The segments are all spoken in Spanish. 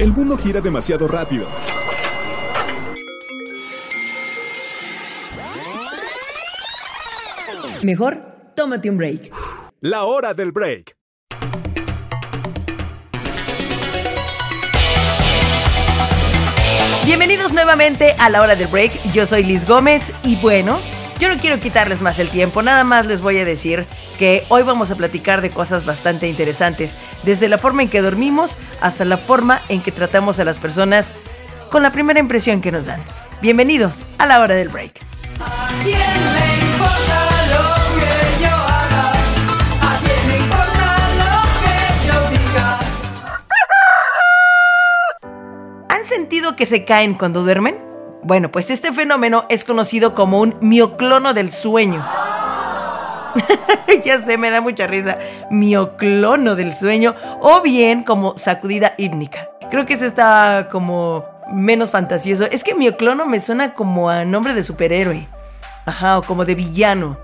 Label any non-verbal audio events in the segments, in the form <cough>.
El mundo gira demasiado rápido. Mejor, tómate un break. La hora del break. Bienvenidos nuevamente a la hora del break. Yo soy Liz Gómez y bueno, yo no quiero quitarles más el tiempo, nada más les voy a decir hoy vamos a platicar de cosas bastante interesantes, desde la forma en que dormimos hasta la forma en que tratamos a las personas con la primera impresión que nos dan. Bienvenidos a la hora del break. ¿Han sentido que se caen cuando duermen? Bueno, pues este fenómeno es conocido como un mioclono del sueño. <laughs> ya sé, me da mucha risa. Mioclono del sueño o bien como sacudida hípnica. Creo que ese está como menos fantasioso. Es que mioclono me suena como a nombre de superhéroe. Ajá, o como de villano.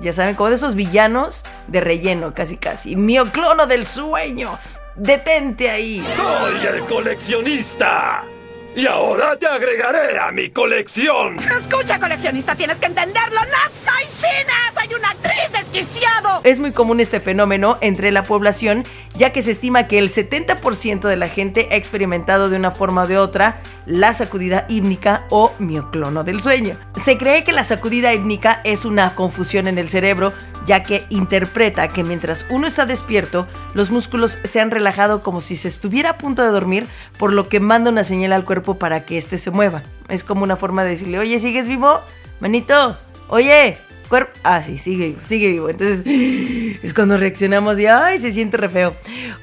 Ya saben, como de esos villanos de relleno, casi casi. Mioclono del sueño. Detente ahí. ¡Soy el coleccionista! Y ahora te agregaré a mi colección. Escucha, coleccionista, tienes que entenderlo. No soy China, soy una actriz desquiciado. Es muy común este fenómeno entre la población, ya que se estima que el 70% de la gente ha experimentado de una forma o de otra la sacudida hípnica o mioclono del sueño. Se cree que la sacudida hípnica es una confusión en el cerebro, ya que interpreta que mientras uno está despierto, los músculos se han relajado como si se estuviera a punto de dormir, por lo que manda una señal al cuerpo para que éste se mueva. Es como una forma de decirle, oye, ¿sigues vivo? Manito, oye, cuerpo. Ah, sí, sigue vivo, sigue vivo. Entonces <gasps> es cuando reaccionamos y ay, se siente re feo.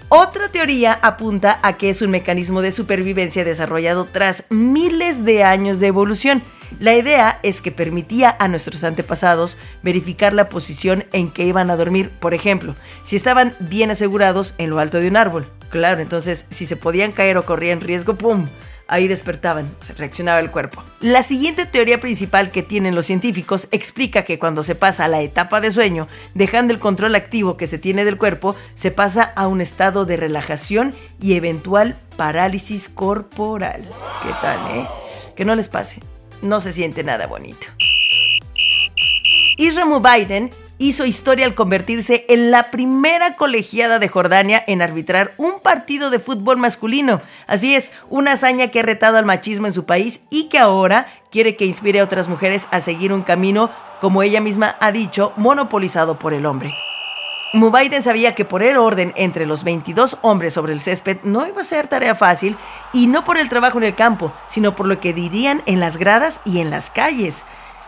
Otra teoría apunta a que es un mecanismo de supervivencia desarrollado tras miles de años de evolución. La idea es que permitía a nuestros antepasados verificar la posición en que iban a dormir, por ejemplo, si estaban bien asegurados en lo alto de un árbol. Claro, entonces si se podían caer o corrían riesgo, ¡pum! ahí despertaban, se reaccionaba el cuerpo. La siguiente teoría principal que tienen los científicos explica que cuando se pasa a la etapa de sueño, dejando el control activo que se tiene del cuerpo, se pasa a un estado de relajación y eventual parálisis corporal. ¿Qué tal, eh? Que no les pase, no se siente nada bonito. Isra Biden hizo historia al convertirse en la primera colegiada de Jordania en arbitrar un partido de fútbol masculino. Así es, una hazaña que ha retado al machismo en su país y que ahora quiere que inspire a otras mujeres a seguir un camino, como ella misma ha dicho, monopolizado por el hombre. Mubaiden sabía que poner orden entre los 22 hombres sobre el césped no iba a ser tarea fácil, y no por el trabajo en el campo, sino por lo que dirían en las gradas y en las calles.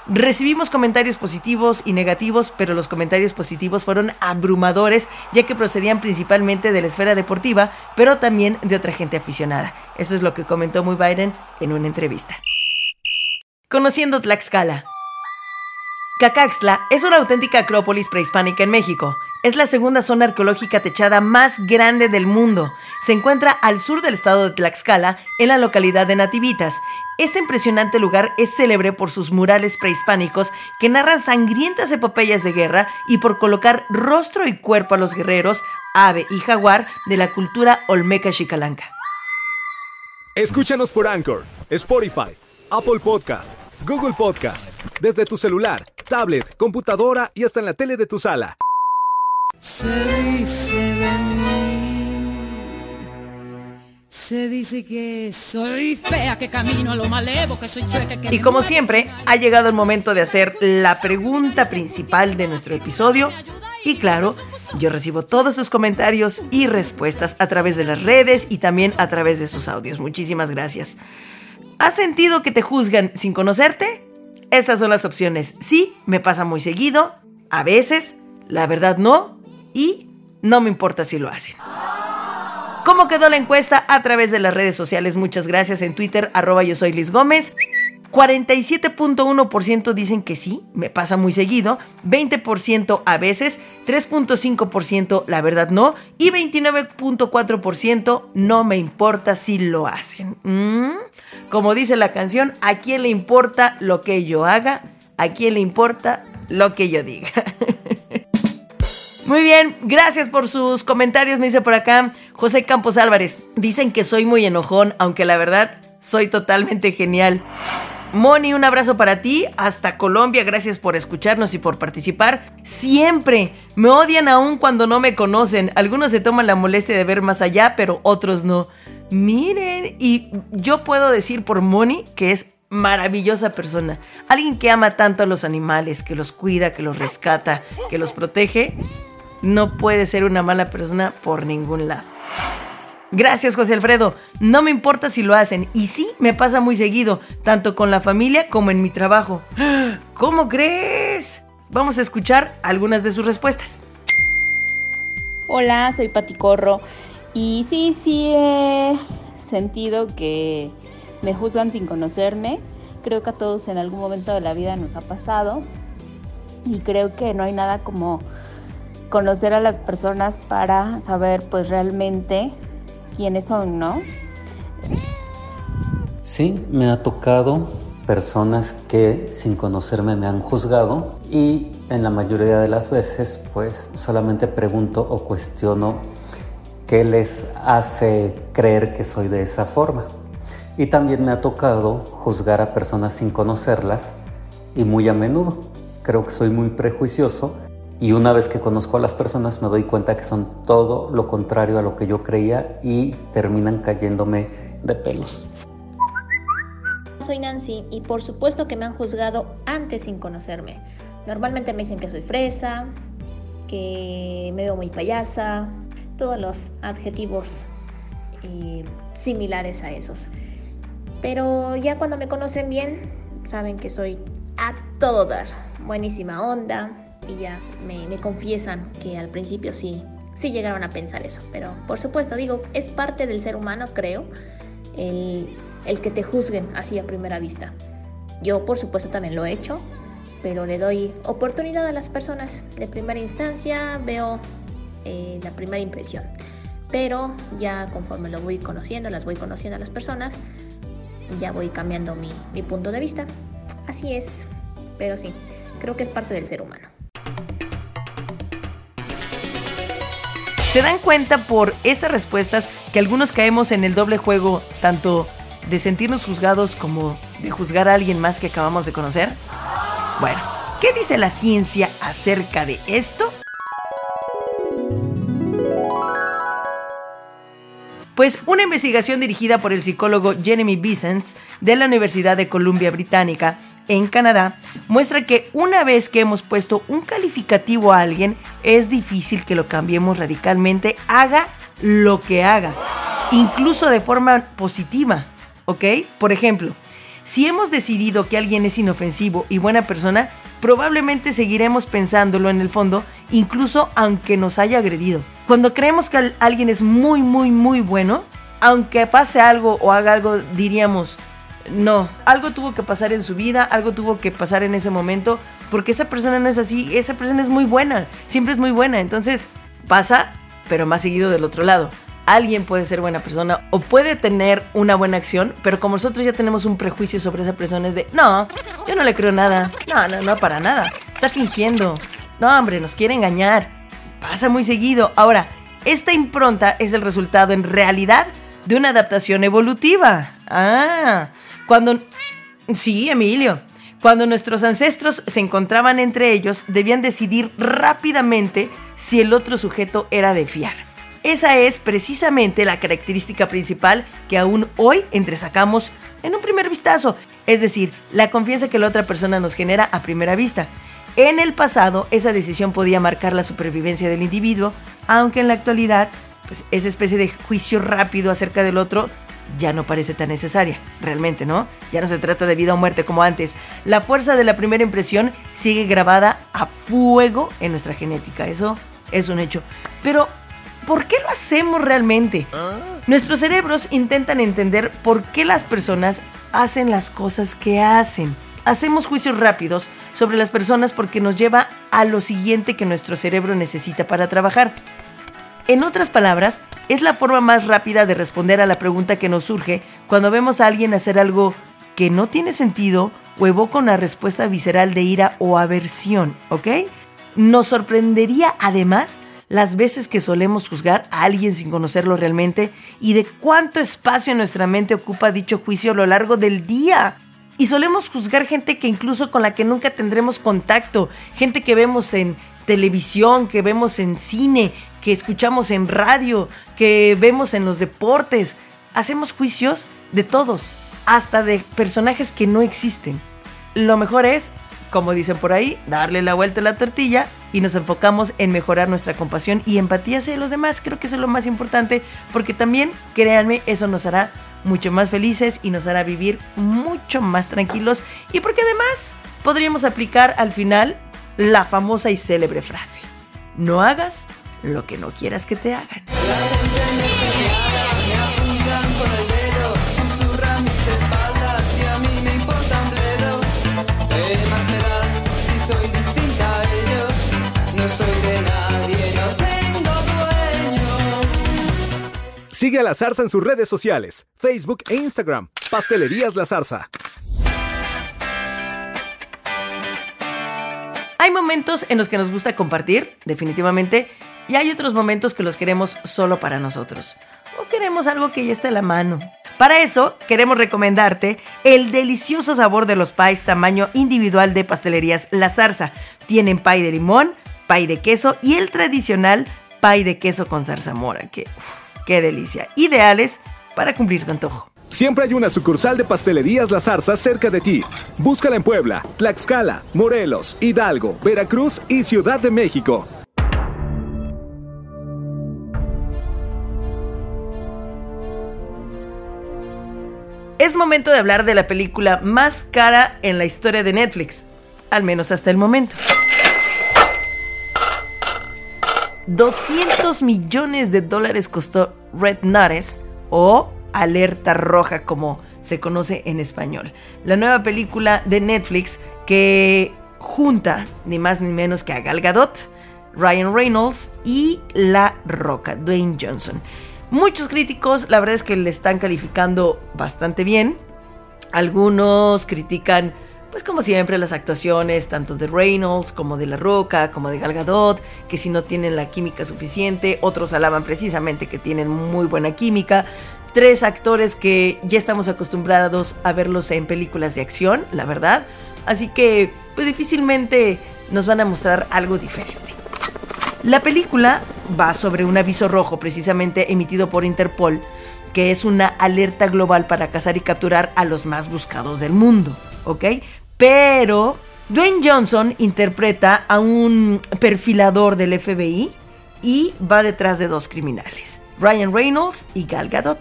Recibimos comentarios positivos y negativos, pero los comentarios positivos fueron abrumadores, ya que procedían principalmente de la esfera deportiva, pero también de otra gente aficionada. Eso es lo que comentó muy Biden en una entrevista. Conociendo Tlaxcala. Cacaxtla es una auténtica acrópolis prehispánica en México. Es la segunda zona arqueológica techada más grande del mundo. Se encuentra al sur del estado de Tlaxcala, en la localidad de Nativitas. Este impresionante lugar es célebre por sus murales prehispánicos que narran sangrientas epopeyas de guerra y por colocar rostro y cuerpo a los guerreros, ave y jaguar de la cultura olmeca chicalanca. Escúchanos por Anchor, Spotify, Apple Podcast, Google Podcast, desde tu celular, tablet, computadora y hasta en la tele de tu sala. Se dice de mí. Se dice que soy fea, que camino a lo malevo, que soy chueca, que Y como siempre, ha llegado el momento de hacer la pregunta principal de nuestro episodio. Y claro, yo recibo todos sus comentarios y respuestas a través de las redes y también a través de sus audios. Muchísimas gracias. ¿Has sentido que te juzgan sin conocerte? Estas son las opciones. Sí, me pasa muy seguido. A veces, la verdad no. Y no me importa si lo hacen. ¿Cómo quedó la encuesta? A través de las redes sociales. Muchas gracias en Twitter, arroba yo soy Liz Gómez. 47.1% dicen que sí, me pasa muy seguido, 20% a veces, 3.5% la verdad no y 29.4% no me importa si lo hacen. Mm, Como dice la canción, ¿a quién le importa lo que yo haga? ¿A quién le importa lo que yo diga? <laughs> Muy bien, gracias por sus comentarios, me dice por acá José Campos Álvarez. Dicen que soy muy enojón, aunque la verdad soy totalmente genial. Moni, un abrazo para ti, hasta Colombia, gracias por escucharnos y por participar. Siempre me odian aún cuando no me conocen. Algunos se toman la molestia de ver más allá, pero otros no. Miren, y yo puedo decir por Moni que es maravillosa persona. Alguien que ama tanto a los animales, que los cuida, que los rescata, que los protege. No puede ser una mala persona por ningún lado. Gracias, José Alfredo. No me importa si lo hacen. Y sí, me pasa muy seguido, tanto con la familia como en mi trabajo. <gasps> ¿Cómo crees? Vamos a escuchar algunas de sus respuestas. Hola, soy Pati Corro y sí, sí he sentido que me juzgan sin conocerme. Creo que a todos en algún momento de la vida nos ha pasado y creo que no hay nada como conocer a las personas para saber pues realmente quiénes son, ¿no? Sí, me ha tocado personas que sin conocerme me han juzgado y en la mayoría de las veces pues solamente pregunto o cuestiono qué les hace creer que soy de esa forma. Y también me ha tocado juzgar a personas sin conocerlas y muy a menudo. Creo que soy muy prejuicioso y una vez que conozco a las personas me doy cuenta que son todo lo contrario a lo que yo creía y terminan cayéndome de pelos. Soy Nancy y por supuesto que me han juzgado antes sin conocerme. Normalmente me dicen que soy fresa, que me veo muy payasa, todos los adjetivos eh, similares a esos. Pero ya cuando me conocen bien, saben que soy a todo dar, buenísima onda ya me, me confiesan que al principio sí, sí llegaron a pensar eso. Pero por supuesto, digo, es parte del ser humano, creo, el, el que te juzguen así a primera vista. Yo por supuesto también lo he hecho, pero le doy oportunidad a las personas. De primera instancia veo eh, la primera impresión. Pero ya conforme lo voy conociendo, las voy conociendo a las personas, ya voy cambiando mi, mi punto de vista. Así es, pero sí, creo que es parte del ser humano. ¿Se dan cuenta por esas respuestas que algunos caemos en el doble juego, tanto de sentirnos juzgados como de juzgar a alguien más que acabamos de conocer? Bueno, ¿qué dice la ciencia acerca de esto? Pues una investigación dirigida por el psicólogo Jeremy Bissens de la Universidad de Columbia Británica en Canadá muestra que una vez que hemos puesto un calificativo a alguien, es difícil que lo cambiemos radicalmente, haga lo que haga, incluso de forma positiva, ¿ok? Por ejemplo, si hemos decidido que alguien es inofensivo y buena persona, probablemente seguiremos pensándolo en el fondo, incluso aunque nos haya agredido. Cuando creemos que al- alguien es muy, muy, muy bueno, aunque pase algo o haga algo, diríamos, no, algo tuvo que pasar en su vida, algo tuvo que pasar en ese momento, porque esa persona no es así, esa persona es muy buena, siempre es muy buena, entonces pasa, pero más seguido del otro lado. Alguien puede ser buena persona o puede tener una buena acción, pero como nosotros ya tenemos un prejuicio sobre esa persona es de, no, yo no le creo nada, no, no, no, para nada, está fingiendo, no, hombre, nos quiere engañar, pasa muy seguido. Ahora, esta impronta es el resultado en realidad de una adaptación evolutiva. Ah, cuando... Sí, Emilio. Cuando nuestros ancestros se encontraban entre ellos, debían decidir rápidamente si el otro sujeto era de fiar. Esa es precisamente la característica principal que aún hoy entresacamos en un primer vistazo, es decir, la confianza que la otra persona nos genera a primera vista. En el pasado, esa decisión podía marcar la supervivencia del individuo, aunque en la actualidad, pues esa especie de juicio rápido acerca del otro ya no parece tan necesaria, realmente, ¿no? Ya no se trata de vida o muerte como antes. La fuerza de la primera impresión sigue grabada a fuego en nuestra genética, eso es un hecho. Pero, ¿por qué lo hacemos realmente? Nuestros cerebros intentan entender por qué las personas hacen las cosas que hacen. Hacemos juicios rápidos sobre las personas porque nos lleva a lo siguiente que nuestro cerebro necesita para trabajar. En otras palabras, es la forma más rápida de responder a la pregunta que nos surge cuando vemos a alguien hacer algo que no tiene sentido o evoca una respuesta visceral de ira o aversión, ¿ok? Nos sorprendería además las veces que solemos juzgar a alguien sin conocerlo realmente y de cuánto espacio nuestra mente ocupa dicho juicio a lo largo del día. Y solemos juzgar gente que incluso con la que nunca tendremos contacto, gente que vemos en televisión, que vemos en cine, que escuchamos en radio, que vemos en los deportes. Hacemos juicios de todos, hasta de personajes que no existen. Lo mejor es, como dicen por ahí, darle la vuelta a la tortilla y nos enfocamos en mejorar nuestra compasión y empatía hacia los demás. Creo que eso es lo más importante porque también, créanme, eso nos hará mucho más felices y nos hará vivir mucho más tranquilos y porque además podríamos aplicar al final la famosa y célebre frase, no hagas lo que no quieras que te hagan. Sigue a La Zarza en sus redes sociales, Facebook e Instagram. Pastelerías La Zarza. Hay momentos en los que nos gusta compartir, definitivamente, y hay otros momentos que los queremos solo para nosotros. O queremos algo que ya esté a la mano. Para eso, queremos recomendarte el delicioso sabor de los pies tamaño individual de pastelerías La Zarza. Tienen pie de limón, pie de queso y el tradicional pie de queso con zarzamora. Que, qué delicia. Ideales para cumplir tu antojo. Siempre hay una sucursal de Pastelerías La Zarza cerca de ti. Búscala en Puebla, Tlaxcala, Morelos, Hidalgo, Veracruz y Ciudad de México. Momento de hablar de la película más cara en la historia de Netflix, al menos hasta el momento. 200 millones de dólares costó Red Notice o Alerta Roja como se conoce en español. La nueva película de Netflix que junta ni más ni menos que a Gal Gadot, Ryan Reynolds y La Roca, Dwayne Johnson. Muchos críticos, la verdad es que le están calificando bastante bien. Algunos critican, pues como siempre, las actuaciones tanto de Reynolds como de La Roca, como de Gal Gadot, que si no tienen la química suficiente, otros alaban precisamente que tienen muy buena química. Tres actores que ya estamos acostumbrados a verlos en películas de acción, la verdad. Así que, pues difícilmente nos van a mostrar algo diferente. La película va sobre un aviso rojo precisamente emitido por Interpol, que es una alerta global para cazar y capturar a los más buscados del mundo, ¿ok? Pero Dwayne Johnson interpreta a un perfilador del FBI y va detrás de dos criminales, Ryan Reynolds y Gal Gadot.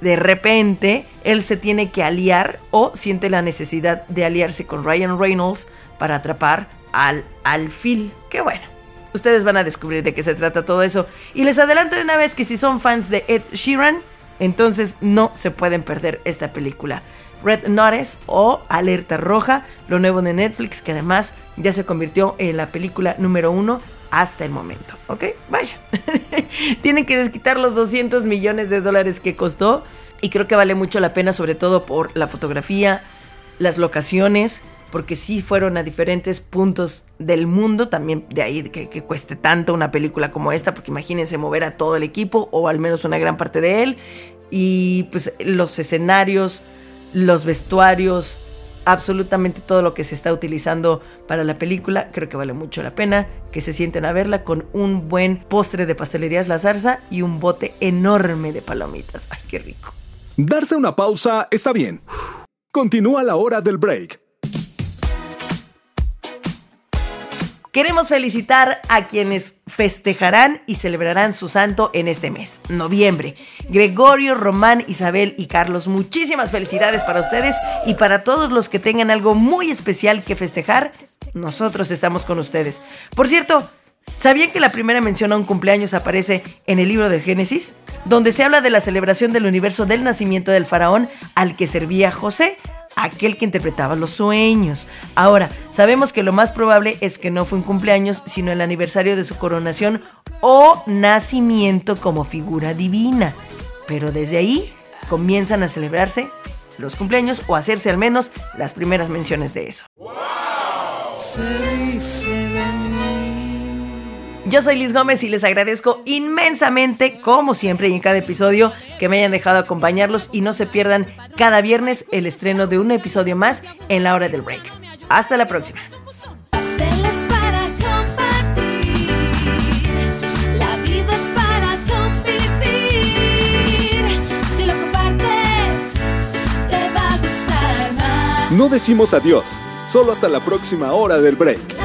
De repente, él se tiene que aliar o siente la necesidad de aliarse con Ryan Reynolds para atrapar al alfil. Que bueno, Ustedes van a descubrir de qué se trata todo eso. Y les adelanto de una vez que si son fans de Ed Sheeran, entonces no se pueden perder esta película. Red Notice o Alerta Roja, lo nuevo de Netflix, que además ya se convirtió en la película número uno hasta el momento. ¿Ok? Vaya. <laughs> Tienen que desquitar los 200 millones de dólares que costó. Y creo que vale mucho la pena, sobre todo por la fotografía, las locaciones porque sí fueron a diferentes puntos del mundo, también de ahí que, que, cueste tanto una película como esta, porque imagínense mover a todo el equipo o al menos una gran parte de él, y pues los escenarios, los vestuarios, absolutamente todo lo que se está utilizando para la película, creo que vale mucho la pena que se sienten a verla con un buen postre de pastelerías La Zarza y un bote enorme de palomitas. ¡Ay, qué rico! Darse una pausa está bien. Continúa la hora del break. Queremos felicitar a quienes festejarán y celebrarán su santo en este mes, noviembre. Gregorio, Román, Isabel y Carlos, muchísimas felicidades para ustedes y para todos los que tengan algo muy especial que festejar. Nosotros estamos con ustedes. Por cierto, ¿sabían que la primera mención a un cumpleaños aparece en el libro de Génesis? Donde se habla de la celebración del universo del nacimiento del faraón al que servía José aquel que interpretaba los sueños. Ahora, sabemos que lo más probable es que no fue un cumpleaños, sino el aniversario de su coronación o nacimiento como figura divina. Pero desde ahí comienzan a celebrarse los cumpleaños o hacerse al menos las primeras menciones de eso. Mí Yo soy Liz Gómez y les agradezco inmensamente, como siempre y en cada episodio, que me hayan dejado acompañarlos y no se pierdan cada viernes el estreno de un episodio más en la hora del break. Hasta la próxima. Pasteles para compartir, la vida es para convivir. Si lo compartes, te va a gustar más. No decimos adiós, solo hasta la próxima hora del break.